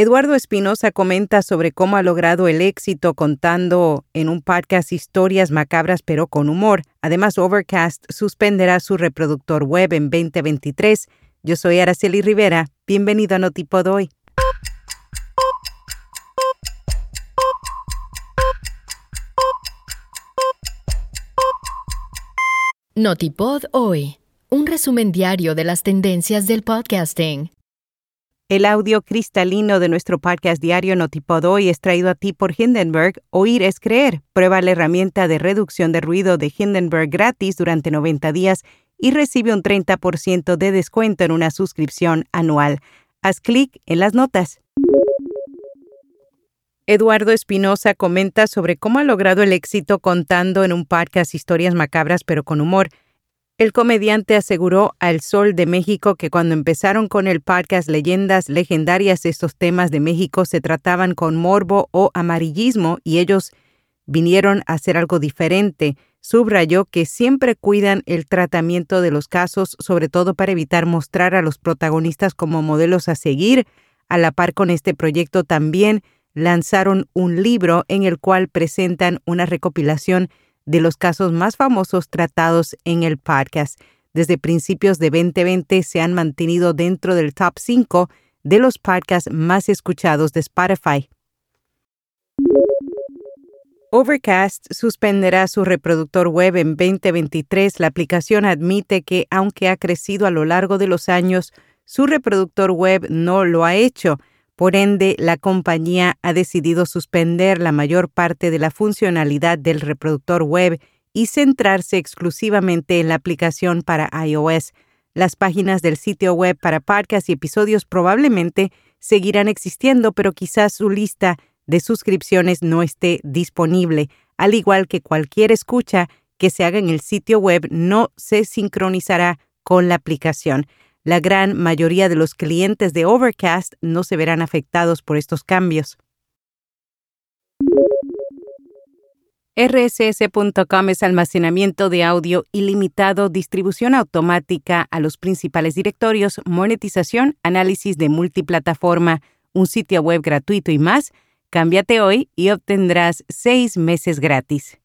Eduardo Espinosa comenta sobre cómo ha logrado el éxito contando en un podcast historias macabras pero con humor. Además, Overcast suspenderá su reproductor web en 2023. Yo soy Araceli Rivera. Bienvenido a Notipod hoy. Notipod hoy. Un resumen diario de las tendencias del podcasting. El audio cristalino de nuestro podcast diario Notipod hoy es traído a ti por Hindenburg. Oír es creer. Prueba la herramienta de reducción de ruido de Hindenburg gratis durante 90 días y recibe un 30% de descuento en una suscripción anual. Haz clic en las notas. Eduardo Espinosa comenta sobre cómo ha logrado el éxito contando en un podcast historias macabras pero con humor. El comediante aseguró al Sol de México que cuando empezaron con el podcast Leyendas Legendarias, estos temas de México se trataban con morbo o amarillismo y ellos vinieron a hacer algo diferente. Subrayó que siempre cuidan el tratamiento de los casos, sobre todo para evitar mostrar a los protagonistas como modelos a seguir. A la par con este proyecto también lanzaron un libro en el cual presentan una recopilación de los casos más famosos tratados en el podcast. Desde principios de 2020 se han mantenido dentro del top 5 de los podcasts más escuchados de Spotify. Overcast suspenderá su reproductor web en 2023. La aplicación admite que, aunque ha crecido a lo largo de los años, su reproductor web no lo ha hecho. Por ende, la compañía ha decidido suspender la mayor parte de la funcionalidad del reproductor web y centrarse exclusivamente en la aplicación para iOS. Las páginas del sitio web para podcasts y episodios probablemente seguirán existiendo, pero quizás su lista de suscripciones no esté disponible, al igual que cualquier escucha que se haga en el sitio web no se sincronizará con la aplicación. La gran mayoría de los clientes de Overcast no se verán afectados por estos cambios. RSS.com es almacenamiento de audio ilimitado, distribución automática a los principales directorios, monetización, análisis de multiplataforma, un sitio web gratuito y más. Cámbiate hoy y obtendrás seis meses gratis.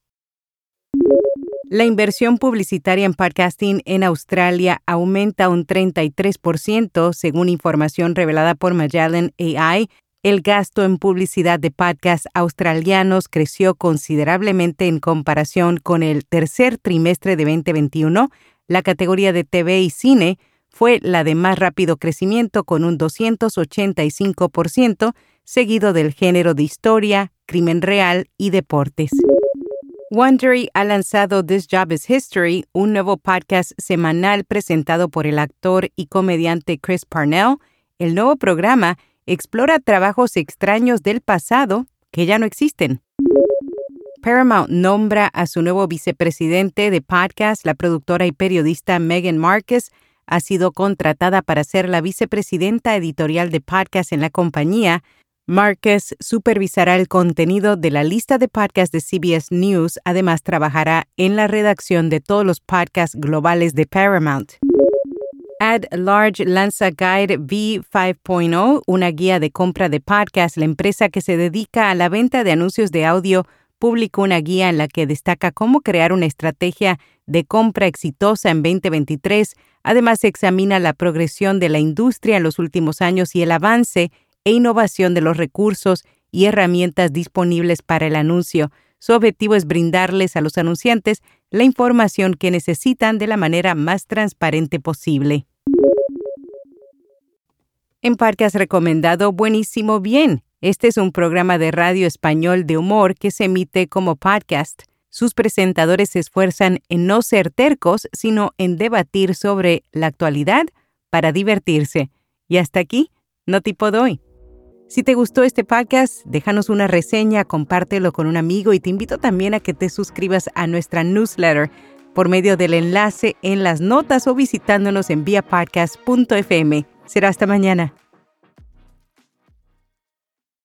La inversión publicitaria en podcasting en Australia aumenta un 33% según información revelada por Magellan AI. El gasto en publicidad de podcasts australianos creció considerablemente en comparación con el tercer trimestre de 2021. La categoría de TV y cine fue la de más rápido crecimiento con un 285%, seguido del género de historia, crimen real y deportes. Wondery ha lanzado This Job is History, un nuevo podcast semanal presentado por el actor y comediante Chris Parnell. El nuevo programa explora trabajos extraños del pasado que ya no existen. Paramount nombra a su nuevo vicepresidente de podcast, la productora y periodista Megan Marcus, ha sido contratada para ser la vicepresidenta editorial de podcast en la compañía, Marcus supervisará el contenido de la lista de podcasts de CBS News, además trabajará en la redacción de todos los podcasts globales de Paramount. Ad Large lanza Guide V5.0, una guía de compra de podcasts. La empresa que se dedica a la venta de anuncios de audio publicó una guía en la que destaca cómo crear una estrategia de compra exitosa en 2023. Además, examina la progresión de la industria en los últimos años y el avance e innovación de los recursos y herramientas disponibles para el anuncio. Su objetivo es brindarles a los anunciantes la información que necesitan de la manera más transparente posible. En Parque has recomendado Buenísimo Bien. Este es un programa de radio español de humor que se emite como podcast. Sus presentadores se esfuerzan en no ser tercos, sino en debatir sobre la actualidad para divertirse. Y hasta aquí, no tipo doy. Si te gustó este podcast, déjanos una reseña, compártelo con un amigo y te invito también a que te suscribas a nuestra newsletter por medio del enlace en las notas o visitándonos en viapodcast.fm. Será hasta mañana.